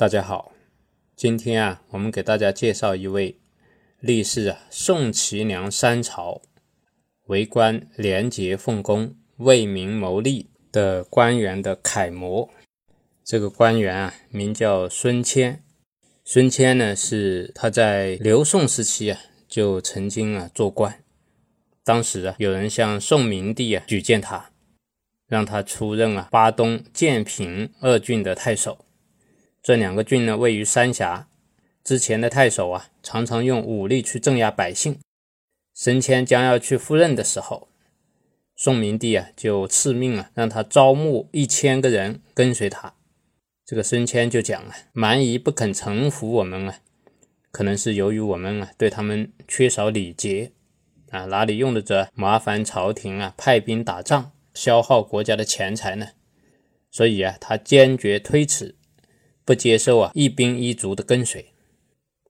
大家好，今天啊，我们给大家介绍一位历仕啊宋齐梁三朝，为官廉洁奉公、为民谋利的官员的楷模。这个官员啊，名叫孙谦。孙谦呢，是他在刘宋时期啊，就曾经啊做官。当时啊，有人向宋明帝啊举荐他，让他出任啊巴东、建平二郡的太守。这两个郡呢，位于三峡。之前的太守啊，常常用武力去镇压百姓。孙谦将要去赴任的时候，宋明帝啊，就赐命啊，让他招募一千个人跟随他。这个孙谦就讲啊，蛮夷不肯臣服我们啊，可能是由于我们啊，对他们缺少礼节啊，哪里用得着麻烦朝廷啊，派兵打仗，消耗国家的钱财呢？所以啊，他坚决推辞。不接受啊，一兵一卒的跟随。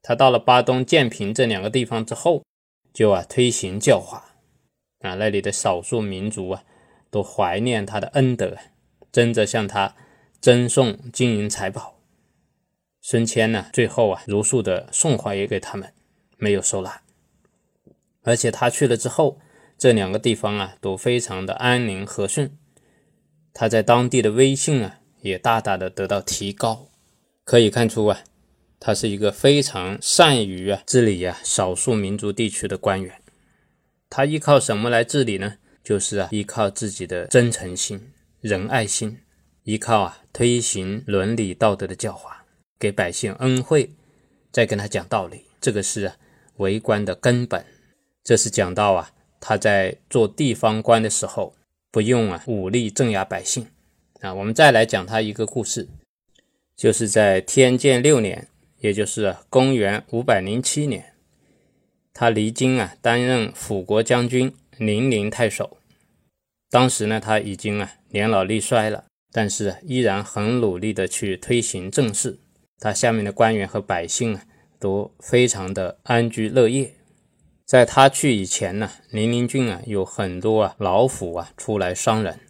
他到了巴东、建平这两个地方之后，就啊推行教化啊，那里的少数民族啊都怀念他的恩德，争着向他赠送金银财宝。孙谦呢，最后啊如数的送还也给他们，没有收纳。而且他去了之后，这两个地方啊都非常的安宁和顺，他在当地的威信啊也大大的得到提高。可以看出啊，他是一个非常善于啊治理啊少数民族地区的官员。他依靠什么来治理呢？就是啊依靠自己的真诚心、仁爱心，依靠啊推行伦理道德的教化，给百姓恩惠，再跟他讲道理。这个是啊为官的根本。这是讲到啊他在做地方官的时候，不用啊武力镇压百姓啊。我们再来讲他一个故事。就是在天监六年，也就是公元五百零七年，他离京啊，担任辅国将军、零陵太守。当时呢，他已经啊年老力衰了，但是依然很努力的去推行政事。他下面的官员和百姓啊，都非常的安居乐业。在他去以前呢，零陵郡啊有很多啊老虎啊出来伤人。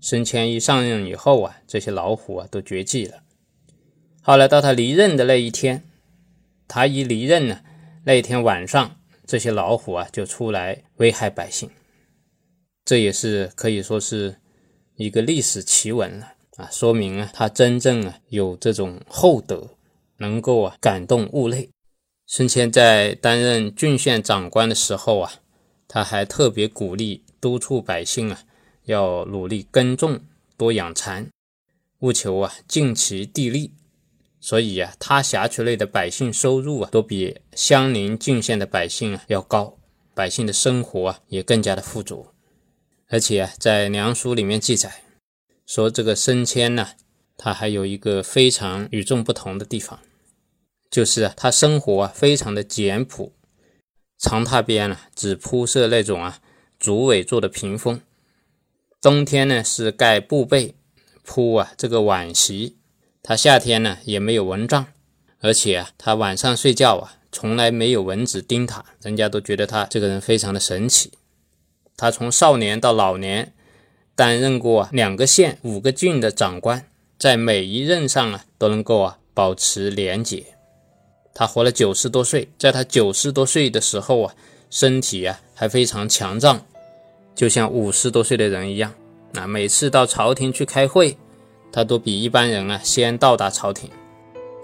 孙谦一上任以后啊，这些老虎啊都绝迹了。后来到他离任的那一天，他一离任呢，那一天晚上，这些老虎啊就出来危害百姓，这也是可以说是一个历史奇闻了啊，说明啊他真正啊有这种厚德，能够啊感动物类。孙谦在担任郡县长官的时候啊，他还特别鼓励督促百姓啊要努力耕种，多养蚕，务求啊尽其地利。所以啊，他辖区内的百姓收入啊，都比相邻郡县的百姓啊要高，百姓的生活啊也更加的富足。而且，在《梁书》里面记载说，这个升迁呢，他还有一个非常与众不同的地方，就是啊，他生活啊非常的简朴，长榻边呢只铺设那种啊竹苇做的屏风，冬天呢是盖布被铺啊这个碗席。他夏天呢也没有蚊帐，而且啊，他晚上睡觉啊，从来没有蚊子叮他，人家都觉得他这个人非常的神奇。他从少年到老年，担任过两个县、五个郡的长官，在每一任上啊，都能够啊保持廉洁。他活了九十多岁，在他九十多岁的时候啊，身体啊还非常强壮，就像五十多岁的人一样。那每次到朝廷去开会。他都比一般人啊先到达朝廷，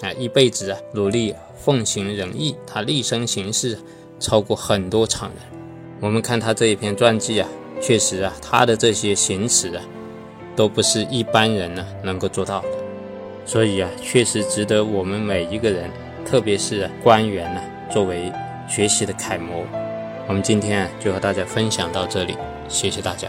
啊，一辈子啊努力奉行仁义，他立身行事超过很多常人。我们看他这一篇传记啊，确实啊，他的这些行持啊，都不是一般人呢能够做到的。所以啊，确实值得我们每一个人，特别是官员呢，作为学习的楷模。我们今天就和大家分享到这里，谢谢大家。